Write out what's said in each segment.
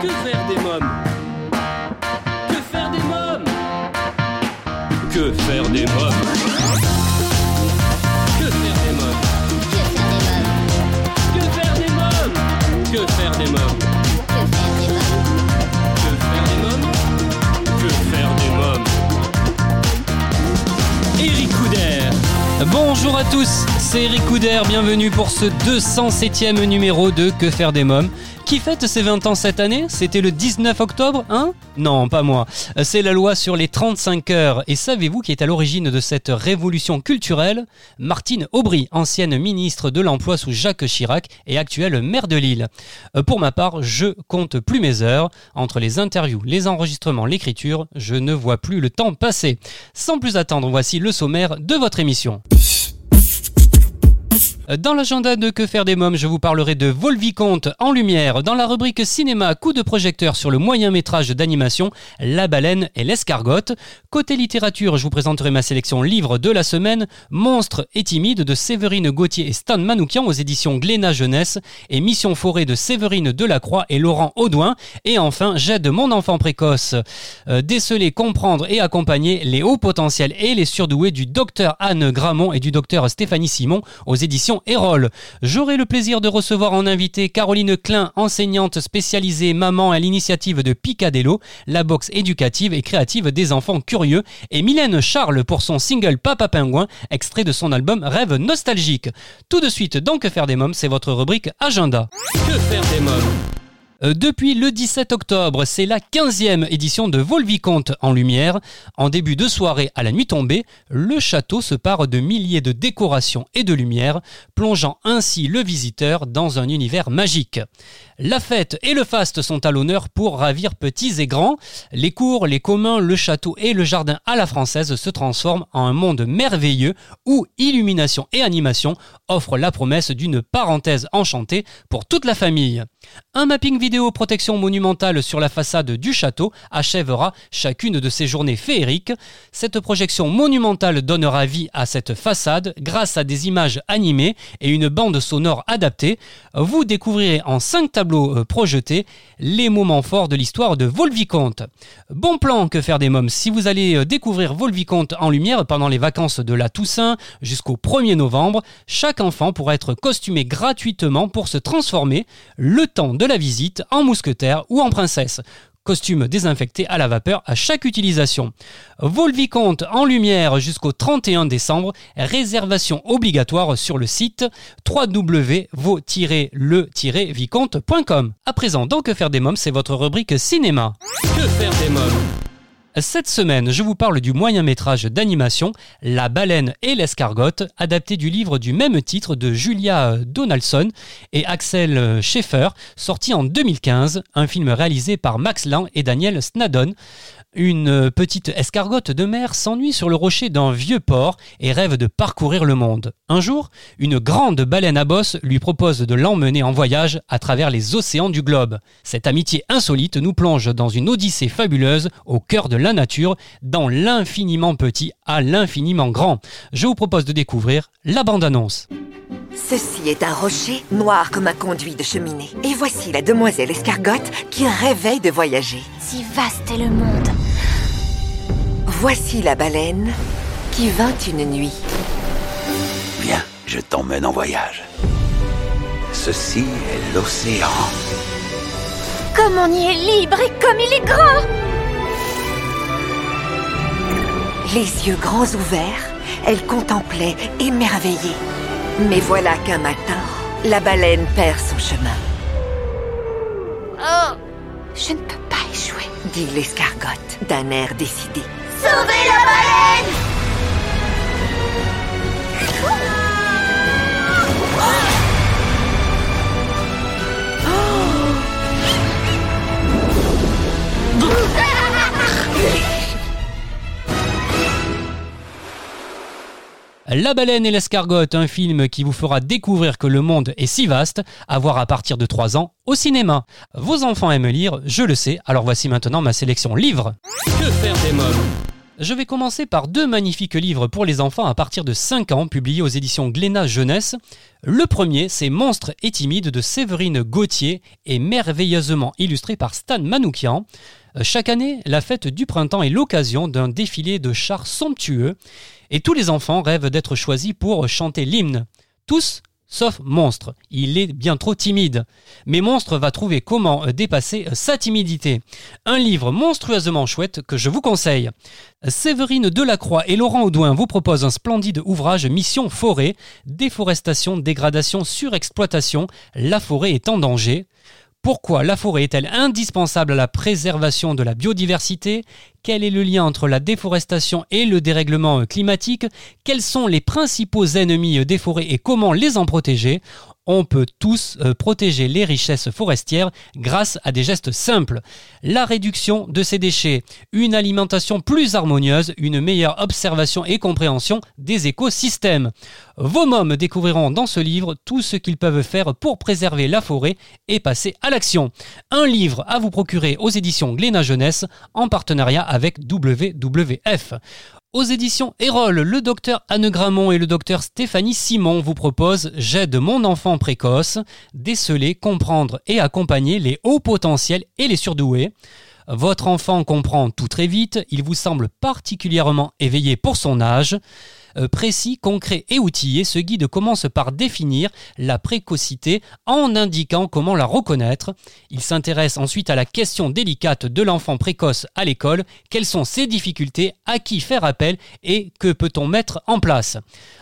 Que faire des mômes Que faire des mômes Que faire des mômes Que faire des mômes Que faire des mômes Que faire des mômes Que faire des mômes Que faire des mômes Eric Couder Bonjour à tous, c'est Eric Couder, bienvenue pour ce 207e numéro de Que faire des mômes. Qui fête ses 20 ans cette année? C'était le 19 octobre, hein? Non, pas moi. C'est la loi sur les 35 heures. Et savez-vous qui est à l'origine de cette révolution culturelle? Martine Aubry, ancienne ministre de l'Emploi sous Jacques Chirac et actuelle maire de Lille. Euh, Pour ma part, je compte plus mes heures. Entre les interviews, les enregistrements, l'écriture, je ne vois plus le temps passer. Sans plus attendre, voici le sommaire de votre émission. Dans l'agenda de Que faire des mômes, je vous parlerai de Volvicomte en lumière. Dans la rubrique cinéma, coup de projecteur sur le moyen métrage d'animation La baleine et l'escargotte. Côté littérature, je vous présenterai ma sélection livre de la semaine Monstre et timide de Séverine Gauthier et Stan Manoukian aux éditions Glénat Jeunesse et Mission forêt de Séverine Delacroix et Laurent Audouin. Et enfin, J'aide mon enfant précoce. Euh, déceler, comprendre et accompagner les hauts potentiels et les surdoués du docteur Anne Gramont et du docteur Stéphanie Simon aux éditions J'aurai le plaisir de recevoir en invité Caroline Klein, enseignante spécialisée maman à l'initiative de Picadello, la boxe éducative et créative des enfants curieux, et Mylène Charles pour son single Papa Pingouin, extrait de son album Rêve nostalgique. Tout de suite, dans Que faire des mômes, c'est votre rubrique Agenda. Que faire des mômes? Depuis le 17 octobre, c'est la 15e édition de Volvicomte en lumière. En début de soirée à la nuit tombée, le château se pare de milliers de décorations et de lumières, plongeant ainsi le visiteur dans un univers magique. La fête et le faste sont à l'honneur pour ravir petits et grands. Les cours, les communs, le château et le jardin à la française se transforment en un monde merveilleux où illumination et animation offrent la promesse d'une parenthèse enchantée pour toute la famille. Un mapping vidéo protection monumentale sur la façade du château achèvera chacune de ces journées féeriques. Cette projection monumentale donnera vie à cette façade grâce à des images animées et une bande sonore adaptée. Vous découvrirez en cinq tableaux euh, projetés les moments forts de l'histoire de Volvicomte. Bon plan que faire des mômes si vous allez euh, découvrir Volvicomte en lumière pendant les vacances de la Toussaint jusqu'au 1er novembre. Chaque enfant pourra être costumé gratuitement pour se transformer le temps de la visite en mousquetaire ou en princesse. Costume désinfecté à la vapeur à chaque utilisation. Volvicomte en lumière jusqu'au 31 décembre. Réservation obligatoire sur le site www.vo-le-vicomte.com. À présent, dans Que faire des mômes, c'est votre rubrique cinéma. Que faire des mômes? Cette semaine, je vous parle du moyen métrage d'animation La baleine et l'escargotte, adapté du livre du même titre de Julia Donaldson et Axel Schaeffer, sorti en 2015, un film réalisé par Max Lang et Daniel Snadon. Une petite escargotte de mer s'ennuie sur le rocher d'un vieux port et rêve de parcourir le monde. Un jour, une grande baleine à bosse lui propose de l'emmener en voyage à travers les océans du globe. Cette amitié insolite nous plonge dans une odyssée fabuleuse au cœur de la nature, dans l'infiniment petit à l'infiniment grand. Je vous propose de découvrir la bande-annonce. Ceci est un rocher noir comme un conduit de cheminée. Et voici la demoiselle escargotte qui rêvait de voyager. Si vaste est le monde. Voici la baleine qui vint une nuit. Viens, je t'emmène en voyage. Ceci est l'océan. Comme on y est libre et comme il est grand Les yeux grands ouverts, elle contemplait émerveillée. Mais voilà qu'un matin, la baleine perd son chemin, Oh Je ne peux pas échouer. dit l'escargotte d'un air décidé. Sauvez la baleine La baleine et l'escargotte, un film qui vous fera découvrir que le monde est si vaste, à voir à partir de 3 ans au cinéma. Vos enfants aiment lire, je le sais, alors voici maintenant ma sélection livre. Que faire des mômes? Je vais commencer par deux magnifiques livres pour les enfants à partir de 5 ans, publiés aux éditions Glénat Jeunesse. Le premier, c'est Monstre et timide de Séverine Gauthier et merveilleusement illustré par Stan Manoukian. Euh, chaque année, la fête du printemps est l'occasion d'un défilé de chars somptueux et tous les enfants rêvent d'être choisis pour chanter l'hymne. Tous Sauf Monstre, il est bien trop timide. Mais Monstre va trouver comment dépasser sa timidité. Un livre monstrueusement chouette que je vous conseille. Séverine Delacroix et Laurent Audouin vous proposent un splendide ouvrage Mission Forêt, déforestation, dégradation, surexploitation, la forêt est en danger. Pourquoi la forêt est-elle indispensable à la préservation de la biodiversité? Quel est le lien entre la déforestation et le dérèglement climatique? Quels sont les principaux ennemis des forêts et comment les en protéger? On peut tous euh, protéger les richesses forestières grâce à des gestes simples. La réduction de ces déchets, une alimentation plus harmonieuse, une meilleure observation et compréhension des écosystèmes. Vos mômes découvriront dans ce livre tout ce qu'ils peuvent faire pour préserver la forêt et passer à l'action. Un livre à vous procurer aux éditions Glénat Jeunesse en partenariat avec WWF. Aux éditions Erol, le docteur Anne Gramont et le docteur Stéphanie Simon vous proposent J'aide mon enfant précoce, déceler, comprendre et accompagner les hauts potentiels et les surdoués. Votre enfant comprend tout très vite, il vous semble particulièrement éveillé pour son âge. Euh, précis, concret et outillé, ce guide commence par définir la précocité en indiquant comment la reconnaître. Il s'intéresse ensuite à la question délicate de l'enfant précoce à l'école, quelles sont ses difficultés, à qui faire appel? Et que peut-on mettre en place?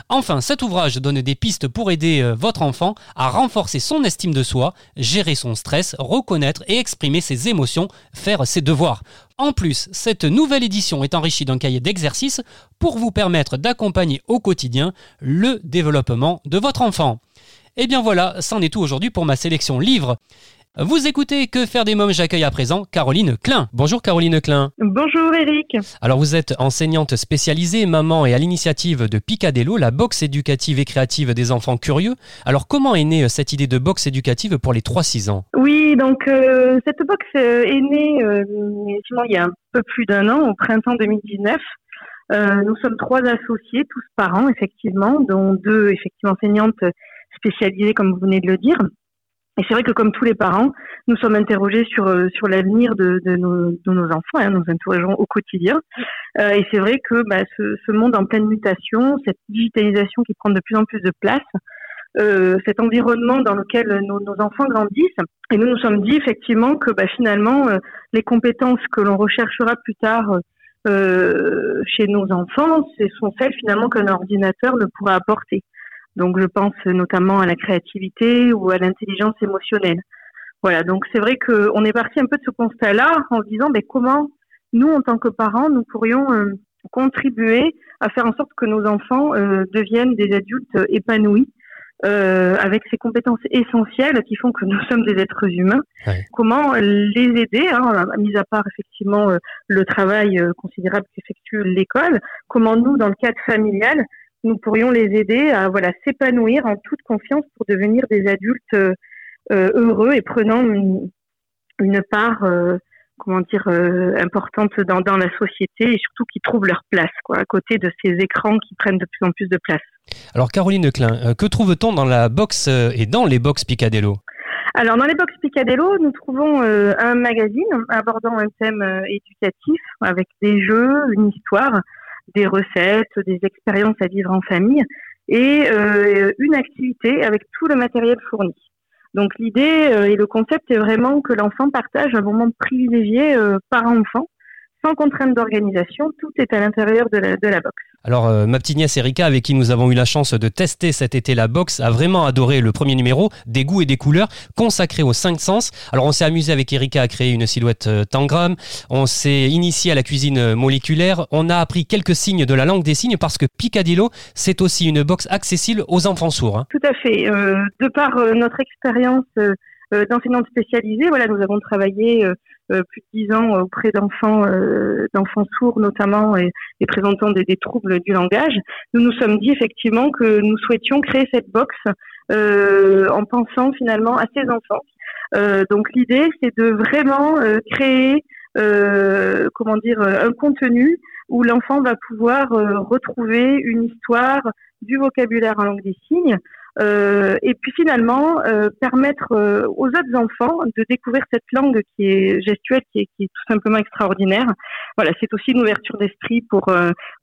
Enfin, cet ouvrage donne des pistes pour aider euh, votre enfant à renforcer son estime de soi, gérer son stress, reconnaître et exprimer ses émotions, faire ses devoirs. En plus, cette nouvelle édition est enrichie d'un cahier d'exercices pour vous permettre d'accompagner au quotidien le développement de votre enfant. Et eh bien voilà, c'en est tout aujourd'hui pour ma sélection livre. Vous écoutez Que faire des mômes J'accueille à présent Caroline Klein. Bonjour Caroline Klein. Bonjour Eric. Alors vous êtes enseignante spécialisée, maman et à l'initiative de Picadello, la boxe éducative et créative des enfants curieux. Alors comment est née euh, cette idée de boxe éducative pour les 3-6 ans? Oui, donc euh, cette boxe euh, est née il y a un peu plus d'un an, au printemps 2019. nous sommes trois associés, tous parents effectivement, dont deux effectivement enseignantes spécialisées comme vous venez de le dire. Et c'est vrai que comme tous les parents, nous sommes interrogés sur euh, sur l'avenir de, de, nos, de nos enfants. Hein, nous interrogeons au quotidien. Euh, et c'est vrai que bah, ce, ce, monde en pleine mutation, cette digitalisation qui prend de plus en plus de place, euh, cet environnement dans lequel nos, nos, enfants grandissent. Et nous nous sommes dit effectivement que bah, finalement, euh, les compétences que l'on recherchera plus tard euh, chez nos enfants, ce sont celles finalement qu'un ordinateur ne pourra apporter. Donc je pense notamment à la créativité ou à l'intelligence émotionnelle. Voilà, donc c'est vrai qu'on est parti un peu de ce constat-là en se disant mais ben, comment nous, en tant que parents, nous pourrions euh, contribuer à faire en sorte que nos enfants euh, deviennent des adultes épanouis euh, avec ces compétences essentielles qui font que nous sommes des êtres humains. Comment les aider, hein, mis à part effectivement le travail considérable qu'effectue l'école, comment nous, dans le cadre familial, nous pourrions les aider à voilà s'épanouir en toute confiance pour devenir des adultes euh, euh, heureux et prenant une, part euh, comment dire importante dans, dans la société et surtout qui trouvent leur place quoi à côté de ces écrans qui prennent de plus en plus de place. Alors Caroline Klein, que trouve-t-on dans la box et dans les box Picadello alors, dans les box Picadello, nous trouvons un magazine abordant un thème éducatif avec des jeux, une histoire, des recettes, des expériences à vivre en famille et euh, une activité avec tout le matériel fourni. Donc l'idée euh, et le concept est vraiment que l'enfant partage un moment privilégié euh, par enfant, sans contrainte d'organisation, tout est à l'intérieur de la, de la box. Alors, euh, ma petite nièce Erika, avec qui nous avons eu la chance de tester cet été la box, a vraiment adoré le premier numéro, des goûts et des couleurs, consacré aux cinq sens. Alors, on s'est amusé avec Erika à créer une silhouette euh, tangram, on s'est initié à la cuisine moléculaire, on a appris quelques signes de la langue des signes parce que Picadillo, c'est aussi une box accessible aux enfants sourds. Hein. Tout à fait. Euh, de par notre expérience d'enseignante spécialisée, voilà, nous avons travaillé euh, plus de dix ans auprès d'enfants euh, d'enfants sourds notamment et, présentant des, des, troubles du langage, nous nous sommes dit effectivement que nous souhaitions créer cette box euh, en pensant finalement à ces enfants. donc l'idée c'est de vraiment créer comment dire, un contenu où l'enfant va pouvoir retrouver une histoire, du vocabulaire en langue des signes, euh, et puis finalement euh, permettre euh, aux autres enfants de découvrir cette langue qui est gestuelle, qui est, qui est tout simplement extraordinaire. Voilà, c'est aussi une ouverture d'esprit pour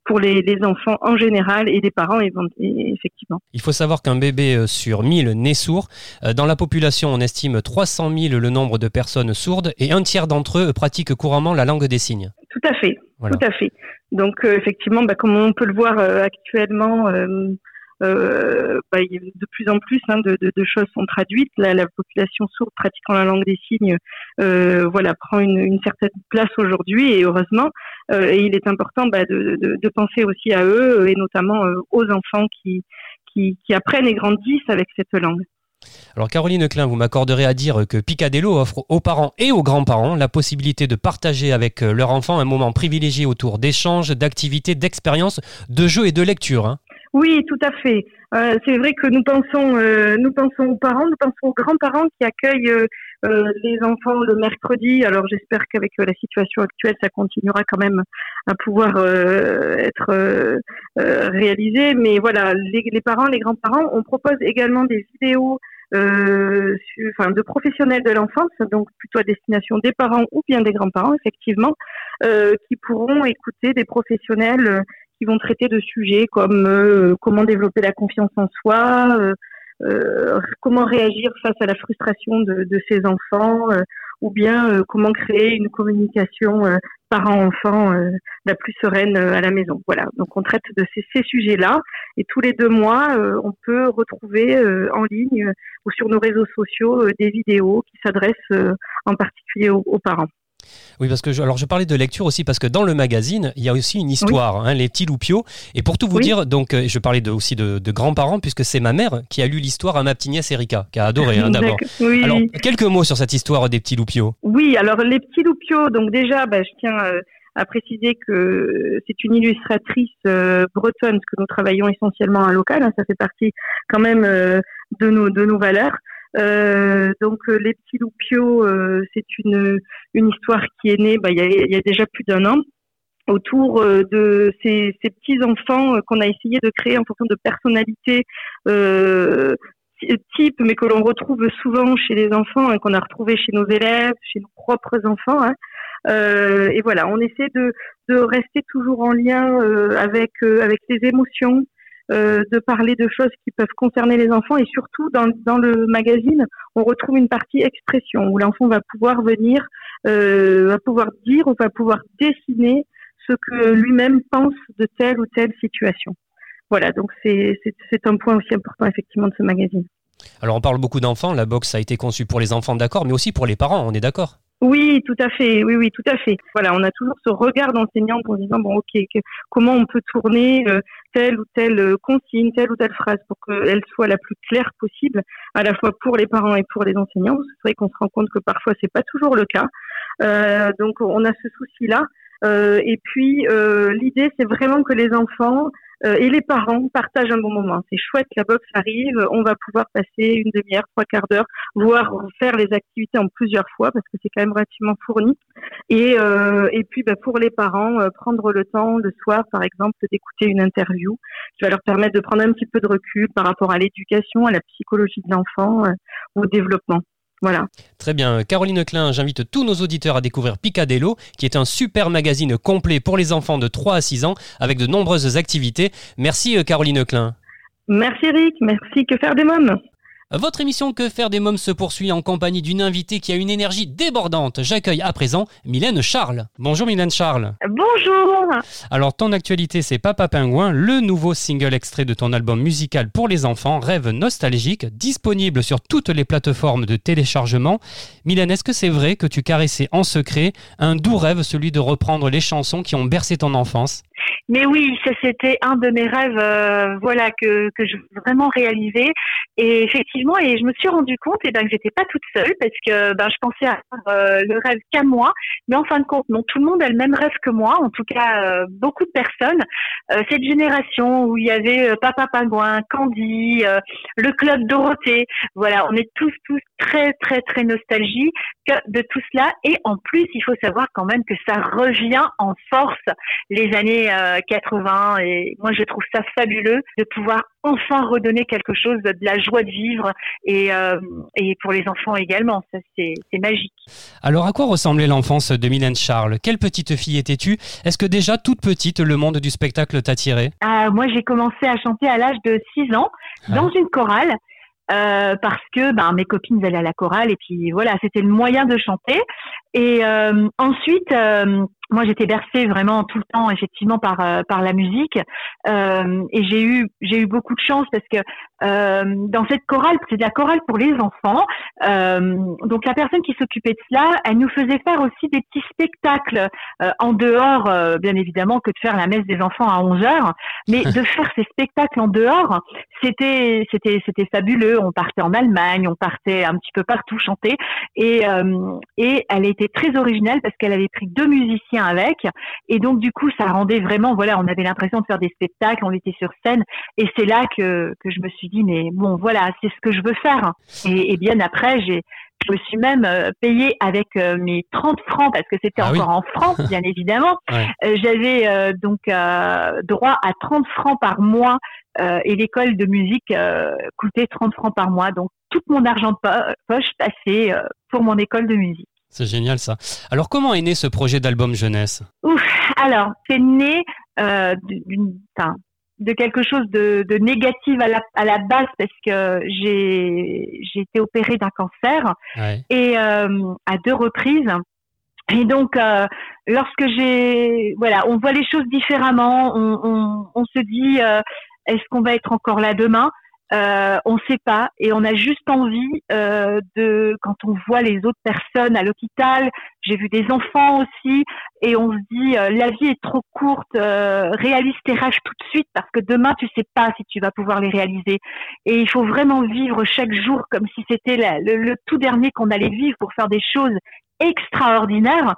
pour les, les, enfants en général et les parents effectivement. Il faut savoir qu'un bébé sur 1000 naît sourd. Dans la population, on estime 300 000 le nombre de personnes sourdes et un tiers d'entre eux pratiquent couramment la langue des signes. Tout à fait, tout à fait. Donc effectivement, bah, comme on peut le voir actuellement euh, bah, de plus en plus hein, de, choses sont traduites. La, la, population sourde pratiquant la langue des signes, euh, voilà, prend une, certaine place aujourd'hui et heureusement. Euh, et il est important bah, de, penser aussi à eux et notamment aux enfants qui, apprennent et grandissent avec cette langue. Alors Caroline Klein, vous m'accorderez à dire que Picadillo offre aux parents et aux grands-parents la possibilité de partager avec leur enfant un moment privilégié autour d'échanges, d'activités, d'expériences, de jeux et de lecture. Hein. Oui, tout à fait. Euh, c'est vrai que nous pensons, euh, nous pensons aux parents, nous pensons aux grands-parents qui accueillent euh, les enfants le mercredi. Alors j'espère qu'avec la situation actuelle, ça continuera quand même à pouvoir être réalisé. Mais voilà, les, parents, les grands-parents, on propose également des vidéos euh, enfin, de professionnels de l'enfance, donc plutôt à destination des parents ou bien des grands-parents, effectivement, qui pourront écouter des professionnels qui vont traiter de sujets comme euh, comment développer la confiance en soi, euh, euh, comment réagir face à la frustration de, de ses enfants, ou bien comment créer une communication parent-enfant la plus sereine à la maison. Voilà, donc on traite de ces, ces sujets-là et tous les deux mois, on peut retrouver en ligne ou sur nos réseaux sociaux des vidéos qui s'adressent en particulier aux parents. Oui, parce que je, alors je parlais de lecture aussi parce que dans le magazine, il y a aussi une histoire, hein, les petits loupiaux. Et pour tout vous dire, donc euh, je parlais de, aussi de, grands-parents puisque c'est ma mère qui a lu l'histoire à ma petite nièce Erika, qui a adoré hein, d'abord. Alors quelques mots sur cette histoire des petits loupiaux. Oui, alors les petits loupiaux, donc déjà, bah, je tiens euh, à préciser que c'est une illustratrice euh, bretonne, parce que nous travaillons essentiellement à local, hein, ça fait partie quand même de nos de nos valeurs. Euh, donc euh, les petits loupiaux, euh, c'est une, une histoire qui est née bah, il, y a, y a déjà plus d'un an autour de ces, ces petits enfants qu'on a essayé de créer en fonction de personnalités euh, type, mais que l'on retrouve souvent chez les enfants, hein, qu'on a retrouvé chez nos élèves, chez nos propres enfants. Hein. Euh, et voilà, on essaie de, de rester toujours en lien euh, avec avec les émotions, euh, de parler de choses qui peuvent concerner les enfants et surtout dans, dans le magazine, on retrouve une partie expression où l'enfant va pouvoir venir, euh, va pouvoir dire ou va pouvoir dessiner ce que lui-même pense de telle ou telle situation. Voilà, donc c'est un point aussi important effectivement de ce magazine. Alors on parle beaucoup d'enfants, la boxe a été conçue pour les enfants, d'accord, mais aussi pour les parents, on est d'accord? Oui, tout à fait. Oui, oui, tout à fait. Voilà, on a toujours ce regard d'enseignant en disant bon, ok, comment on peut tourner euh, telle ou telle euh, consigne, telle ou telle phrase pour qu'elle soit la plus claire possible, à la fois pour les parents et pour les enseignants. C'est vrai qu'on se rend compte que parfois c'est pas toujours le cas. Euh, donc on a ce souci-là. Euh, et puis euh, l'idée, c'est vraiment que les enfants euh, et les parents partagent un bon moment. C'est chouette, la boxe arrive, on va pouvoir passer une demi-heure, trois quarts d'heure, voire faire les activités en plusieurs fois parce que c'est quand même relativement fourni. Et, euh, et puis bah, pour les parents, euh, prendre le temps le soir, par exemple, d'écouter une interview qui va leur permettre de prendre un petit peu de recul par rapport à l'éducation, à la psychologie de l'enfant, au développement. Voilà. Très bien. Caroline Klein, j'invite tous nos auditeurs à découvrir Picadello, qui est un super magazine complet pour les enfants de 3 à 6 ans, avec de nombreuses activités. Merci euh, Caroline Klein. Merci Eric, merci que faire des mômes? Votre émission Que faire des mômes se poursuit en compagnie d'une invitée qui a une énergie débordante. J'accueille à présent Mylène Charles. Bonjour Mylène Charles. Bonjour. Alors ton actualité c'est Papa Pingouin, le nouveau single extrait de ton album musical pour les enfants, Rêve nostalgique, disponible sur toutes les plateformes de téléchargement. Mylène, est-ce que c'est vrai que tu caressais en secret un doux rêve, celui de reprendre les chansons qui ont bercé ton enfance? Mais oui, ça c'était un de mes rêves, euh, voilà que que je veux vraiment réaliser. Et effectivement, et je me suis rendu compte, et eh ben que j'étais pas toute seule parce que ben je pensais à euh, le rêve qu'à moi, mais en fin de compte, non, tout le monde a le même rêve que moi. En tout cas, euh, beaucoup de personnes. cette génération où il y avait Papa Pingouin, Candy, le club Dorothée. Voilà, on est tous tous très très très nostalgiques de tout cela. Et en plus, il faut savoir quand même que ça revient en force les années 80 et moi je trouve ça fabuleux de pouvoir enfin redonner quelque chose de, la joie de vivre et, euh, et pour les enfants également. Ça c'est magique. Alors à quoi ressemblait l'enfance de Mylène Charles? Quelle petite fille étais-tu? Est-ce que déjà toute petite le monde du spectacle t'attirait ah, Moi j'ai commencé à chanter à l'âge de 6 ans dans une chorale. Euh, parce que ben, mes copines allaient à la chorale et puis voilà c'était le moyen de chanter et euh, ensuite moi j'étais bercée vraiment tout le temps effectivement par euh, par la musique. Euh, et j'ai eu j'ai eu beaucoup de chance parce que euh, dans cette chorale c'est de la chorale pour les enfants. Euh, donc la personne qui s'occupait de cela elle nous faisait faire aussi des petits spectacles euh, en dehors bien évidemment que de faire la messe des enfants à 11 heures. Mais de faire ces spectacles en dehors c'était c'était c'était fabuleux. On partait en Allemagne on partait un petit peu partout chanter. Et et elle était très originale parce qu'elle avait pris deux musiciens avec. Et donc, du coup, ça rendait vraiment, voilà, on avait l'impression de faire des spectacles, on était sur scène. Et c'est là que, que je me suis dit, mais bon, voilà, c'est ce que je veux faire. Et, bien après, j'ai, je me suis même euh, payée avec euh, mes 30 francs parce que c'était ah encore en France, bien évidemment. Euh, j'avais donc droit à 30 francs par mois et l'école de musique coûtait 30 francs par mois. Donc tout mon argent de poche passait pour mon école de musique. C'est génial ça. Alors comment est né ce projet d'album jeunesse? Ouf, alors c'est né euh, de quelque chose de, négatif à la, à la, base parce que j'ai été opérée d'un cancer et euh, à deux reprises. Et donc, euh, lorsque j'ai, voilà, on voit les choses différemment, on, on se dit, est-ce qu'on va être encore là demain? Euh, on ne sait pas et on a juste envie euh, de quand on voit les autres personnes à l'hôpital j'ai vu des enfants aussi et on se dit euh, la vie est trop courte réalise tes rêves tout de suite parce que demain tu sais pas si tu vas pouvoir les réaliser. Et il faut vraiment vivre chaque jour comme si c'était le, tout dernier qu'on allait vivre pour faire des choses extraordinaires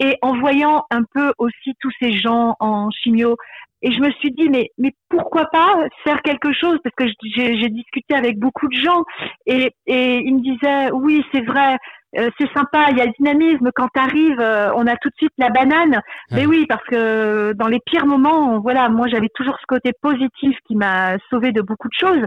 et en voyant un peu aussi tous ces gens en chimio et je me suis dit, mais, mais pourquoi pas faire quelque chose? Parce que j'ai discuté avec beaucoup de gens et, et ils me disaient, oui, c'est vrai, euh, c'est sympa, il y a le dynamisme. Quand tu arrives, euh, on a tout de suite la banane. Mais oui, parce que dans les pires moments, voilà, moi j'avais toujours ce côté positif qui m'a sauvé de beaucoup de choses.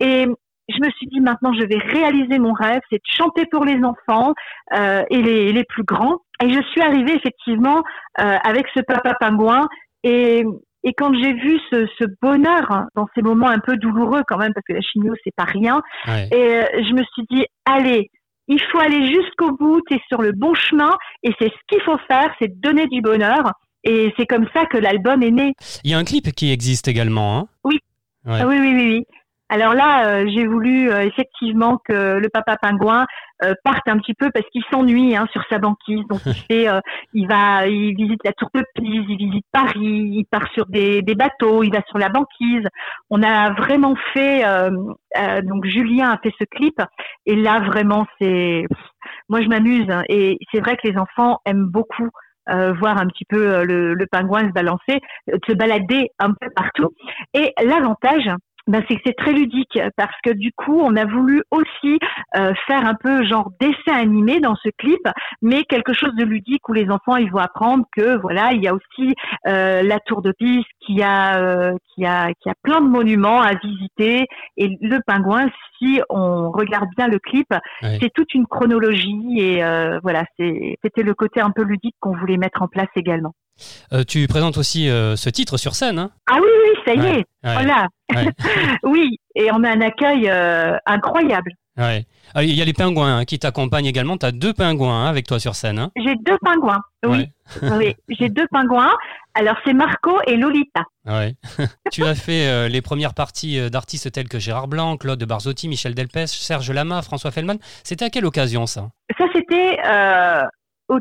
Et je me suis dit, maintenant, je vais réaliser mon rêve, c'est de chanter pour les enfants euh, et les, les plus grands. Et je suis arrivée effectivement euh, avec ce papa pingouin. Et et quand j'ai vu ce, ce, bonheur dans ces moments un peu douloureux quand même, parce que la chimio c'est pas rien, et euh, je me suis dit allez, il faut aller jusqu'au bout, tu es sur le bon chemin, et c'est ce qu'il faut faire, c'est donner du bonheur. Et c'est comme ça que l'album est né. Il y a un clip qui existe également. Hein? Oui. oui. oui, oui, oui, alors là, euh, j'ai voulu euh, effectivement que le papa pingouin euh, parte un petit peu parce qu'il s'ennuie hein, sur sa banquise. Donc il fait, il va, il visite la Tour de Pise, il visite Paris, il part sur des, des bateaux, il va sur la banquise. On a vraiment fait, donc Julien a fait ce clip et là vraiment c'est, moi je m'amuse hein, et c'est vrai que les enfants aiment beaucoup voir un petit peu le, le, pingouin se balancer, se balader un peu partout. Et l'avantage, ben c'est que c'est très ludique parce que du coup on a voulu aussi euh, faire un peu genre dessin animé dans ce clip mais quelque chose de ludique où les enfants ils vont apprendre que voilà il y a aussi euh, la tour de Pise qui a euh, qui a qui a plein de monuments à visiter. Et le pingouin si on regarde bien le clip c'est toute une chronologie et voilà c'est c'était le côté un peu ludique qu'on voulait mettre en place également euh, tu présentes aussi euh, ce titre sur scène. Hein ah oui, oui, ça y est. Voilà. oui, et on a un accueil euh, incroyable. Ah, il y a les pingouins hein, qui t'accompagnent également. Tu as deux pingouins hein, avec toi sur scène. J'ai deux pingouins, oui. oui. J'ai deux pingouins. Alors, c'est Marco et Lolita. Tu as fait les premières parties d'artistes tels que Gérard Blanc, Claude Barzotti, Michel Delpech, Serge Lama, François Fellman. C'était à quelle occasion, ça? Ça, c'était au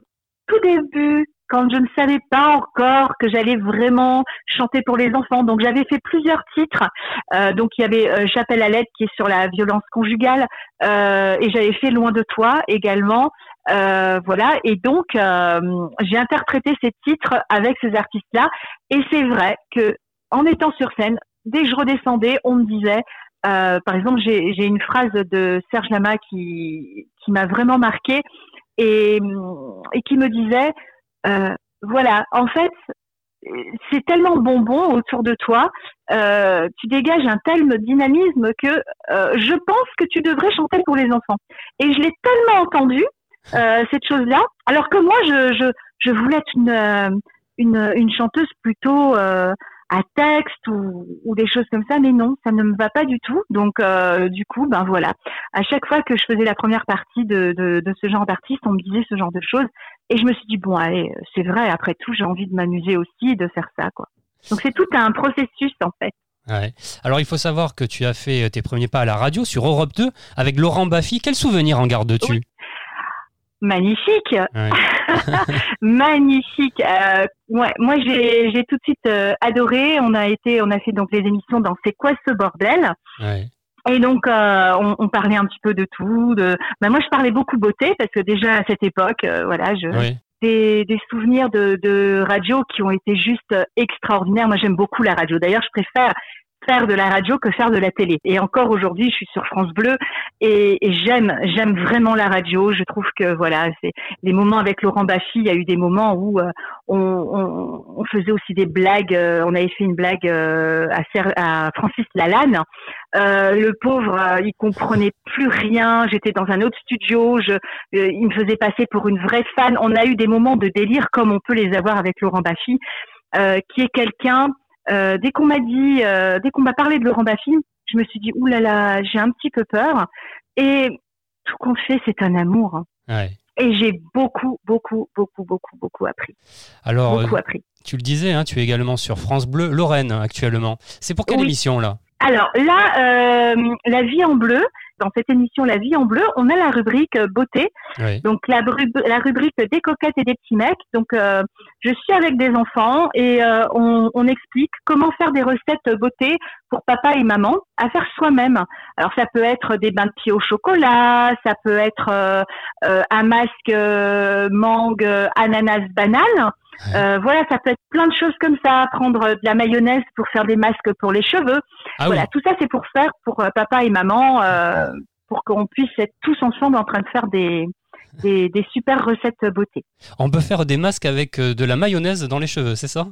tout début quand je ne savais pas encore que j'allais vraiment chanter pour les enfants. Donc j'avais fait plusieurs titres. Euh, donc il y avait euh, J'appelle à l'aide qui est sur la violence conjugale euh, et j'avais fait Loin de toi également. Euh, voilà et donc euh, j'ai interprété ces titres avec ces artistes-là et c'est vrai que en étant sur scène, dès que je redescendais, on me disait par exemple, j'ai une phrase de Serge Lama qui, qui m'a vraiment marqué et, et qui me disait euh, voilà, en fait, c'est tellement bonbon autour de toi, euh, tu dégages un tel dynamisme que euh, je pense que tu devrais chanter pour les enfants. Et je l'ai tellement entendu, cette chose-là, alors que moi, je, je, je voulais être une, une, une chanteuse plutôt à texte ou, ou, des choses comme ça, mais non, ça ne me va pas du tout. Donc, euh, du coup, ben voilà. À chaque fois que je faisais la première partie de, de, de ce genre d'artiste, on me disait ce genre de choses, et je me suis dit bon, allez, c'est vrai. Après tout, j'ai envie de m'amuser aussi et de faire ça, quoi. Donc, c'est tout un processus en fait. Ouais. Alors il faut savoir que tu as fait tes premiers pas à la radio sur Europe 2 avec Laurent Baffy. Quel souvenir en gardes-tu? Magnifique, magnifique. Euh, ouais, moi, j'ai, j'ai tout de suite euh, adoré. On a été, on a fait donc les émissions dans C'est quoi ce bordel? Ouais. Et donc, euh, on, on, parlait un petit peu de tout. De... Ben, moi, je parlais beaucoup beauté parce que déjà à cette époque, euh, voilà, je, des, des, souvenirs de, de radio qui ont été juste extraordinaires. Moi, j'aime beaucoup la radio. D'ailleurs, je préfère faire de la radio que faire de la télé. Et encore aujourd'hui, je suis sur France Bleu et, et j'aime, j'aime vraiment la radio. Je trouve que voilà, c'est les moments avec Laurent Baffy. Il y a eu des moments où euh, on, on, on, faisait aussi des blagues. Euh, on avait fait une blague euh, à, à, Francis Lalanne. le pauvre, il comprenait plus rien. J'étais dans un autre studio. Je, il me faisait passer pour une vraie fan. On a eu des moments de délire comme on peut les avoir avec Laurent Baffy, qui est quelqu'un euh, dès qu'on m'a dit, euh, dès qu'on m'a parlé de Laurent Baffy, je me suis dit, oulala, là là, j'ai un petit peu peur. Et tout compte fait, c'est un amour. Ouais. Et j'ai beaucoup, beaucoup, beaucoup, beaucoup, beaucoup appris. Alors, beaucoup appris. tu le disais, hein, tu es également sur France Bleu Lorraine actuellement. C'est pour quelle émission là? Alors là, euh, La vie en bleu, dans cette émission La vie en bleu, on a la rubrique beauté. Donc la, la, rubrique des coquettes et des petits mecs. Donc euh, je suis avec des enfants et euh, on, on, explique comment faire des recettes beauté pour papa et maman à faire soi-même. Alors ça peut être des bains de pieds au chocolat, ça peut être euh, un masque mangue, ananas, banane. Euh, voilà, ça peut être plein de choses comme ça. Prendre de la mayonnaise pour faire des masques pour les cheveux. Ah voilà, tout ça c'est pour faire pour euh, papa et maman, euh, pour qu'on puisse être tous ensemble en train de faire des, des, des, super recettes beauté. On peut faire des masques avec de la mayonnaise dans les cheveux, c'est ça?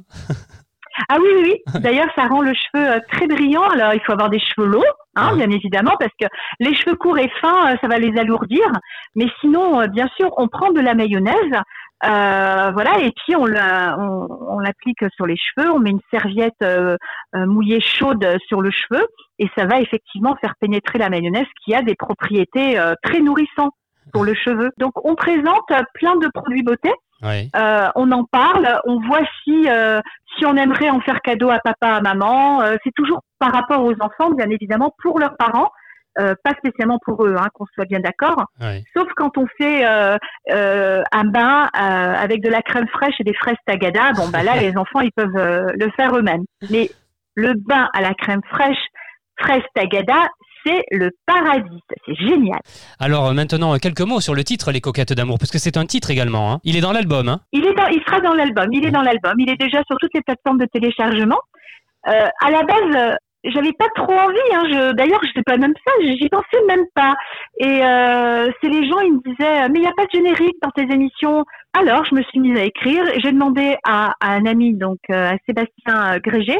Ah oui, oui, oui. D'ailleurs, ça rend le cheveu très brillant. Alors, il faut avoir des cheveux longs, hein, bien évidemment, parce que les cheveux courts et fins, ça va les alourdir. Mais sinon, bien sûr, on prend de la mayonnaise, euh, voilà, et puis on, on, l'applique sur les cheveux, on met une serviette euh, euh, mouillée chaude sur le cheveu et ça va effectivement faire pénétrer la mayonnaise qui a des propriétés très nourrissantes pour le cheveu. Donc on présente plein de produits beauté. on en parle, on voit si si on aimerait en faire cadeau à papa, à maman. c'est toujours par rapport aux enfants, bien évidemment, pour leurs parents. Euh, pas spécialement pour eux, hein, qu'on soit bien d'accord. Sauf quand on fait euh, euh, un bain avec de la crème fraîche et des fraises tagada, bon bah là les enfants ils peuvent le faire eux-mêmes. Mais le bain à la crème fraîche, fraise tagada, c'est le paradis. C'est génial. Alors maintenant, quelques mots sur le titre Les Coquettes d'amour, parce que c'est un titre également. Hein. Il est dans l'album. Hein. Il, est il sera dans l'album. Il est dans l'album. Il est déjà sur toutes les plateformes de téléchargement. Euh, à la base, j'avais pas trop envie. Hein. Je, d'ailleurs, je sais pas même ça. J'y pensais même pas. Et euh, c'est les gens, ils me disaient, mais il n'y a pas de générique dans tes émissions. Alors, je me suis mise à écrire. J'ai demandé à, à, un ami, donc euh, à Sébastien Grégé,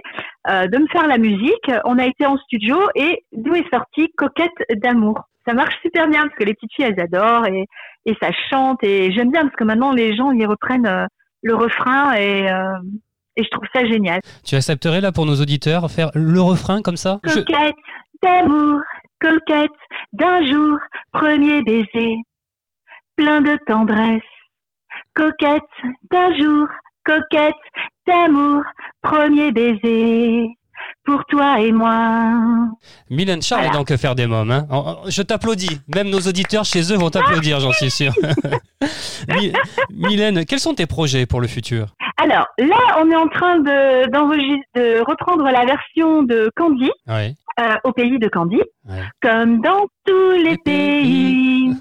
euh, de me faire la musique. On a été en studio et d'où est sorti Coquette d'amour. Ça marche super bien parce que les petites filles, elles adorent et, et ça chante. Et j'aime bien parce que maintenant, les gens, ils reprennent euh, le refrain et euh, et je trouve ça génial. Tu accepterais là pour nos auditeurs faire le refrain comme ça? Coquette d'amour, coquette d'un jour, premier baiser, plein de tendresse. Coquette d'un jour, coquette d'amour, premier baiser, pour toi et moi. Mylène Charles est donc faire des mômes. Hein. Oh, oh, Je t'applaudis. Même nos auditeurs chez eux vont t'applaudir, j'en suis sûr. My- Mylène, quels sont tes projets pour le futur? Alors là, on est en train de, reprendre la version de Candy Ouais. euh, au pays de Candy. Ouais. Comme dans tous les Les pays. pays,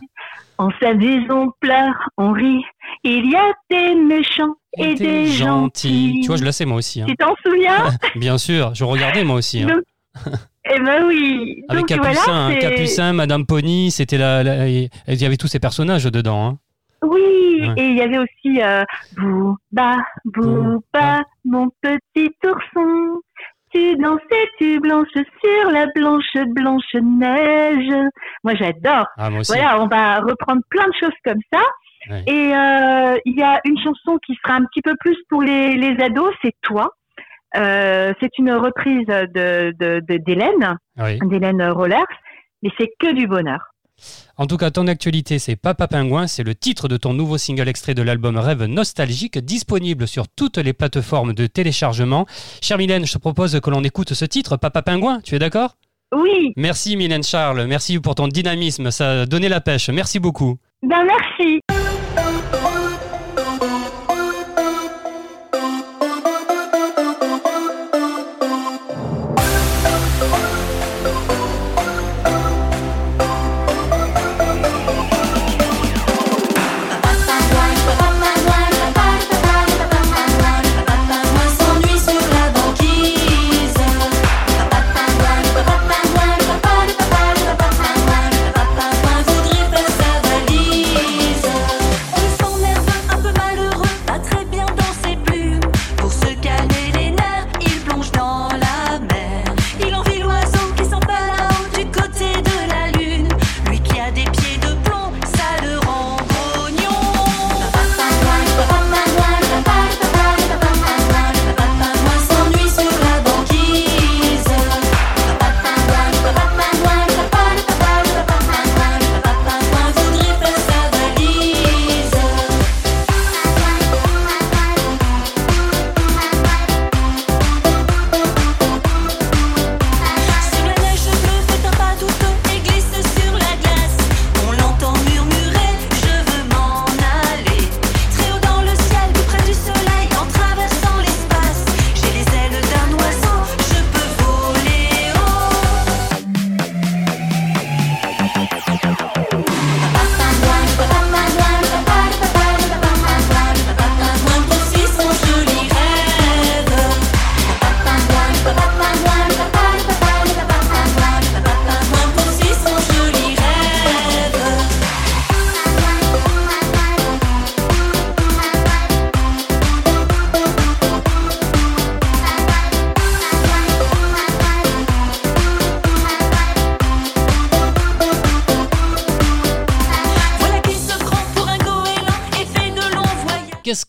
on s'amuse, on pleure, on rit. Il y a des méchants et, des gentils. Tu vois, je le sais moi aussi. hein. Tu t'en souviens? Bien sûr, je regardais moi aussi. hein. Donc, Eh ben oui. Avec Donc Capucin, voilà, hein, Capucin, Madame Pony, c'était la, la- il y avait tous ces personnages dedans. hein. Oui, Ouais. et il y avait aussi euh, Booba, Booba, mon petit ourson. Tu dansais, tu blanches sur la blanche, blanche neige. Moi, j'adore. Ah. Voilà, on va reprendre plein de choses comme ça. Ouais. Et euh, il y a une chanson qui sera un petit peu plus pour les, les ados, c'est Toi. Euh, c'est une reprise de de- de- d'Hélène, Oui. d'Hélène Rollers, mais c'est que du bonheur. En tout cas, ton actualité, c'est Papa Pingouin. C'est le titre de ton nouveau single extrait de l'album Rêve Nostalgique, disponible sur toutes les plateformes de téléchargement. Chère Mylène, je te propose que l'on écoute ce titre, Papa Pingouin. Tu es d'accord? Oui, Merci Mylène Charles. Merci pour ton dynamisme. Ça a donné la pêche. Merci beaucoup. ben merci.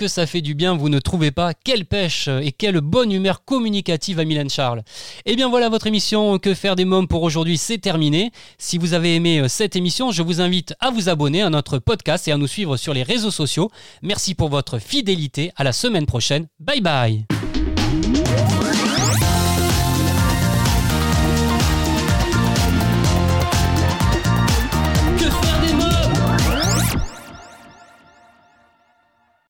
Que ça fait du bien, vous ne trouvez pas Quelle pêche et quelle bonne humeur communicative à Mylène Charles. Eh bien voilà, votre émission Que faire des mômes pour aujourd'hui, c'est terminé. Si vous avez aimé euh, cette émission, je vous invite à vous abonner à notre podcast et à nous suivre sur les réseaux sociaux. Merci pour votre fidélité. À la semaine prochaine. Bye bye.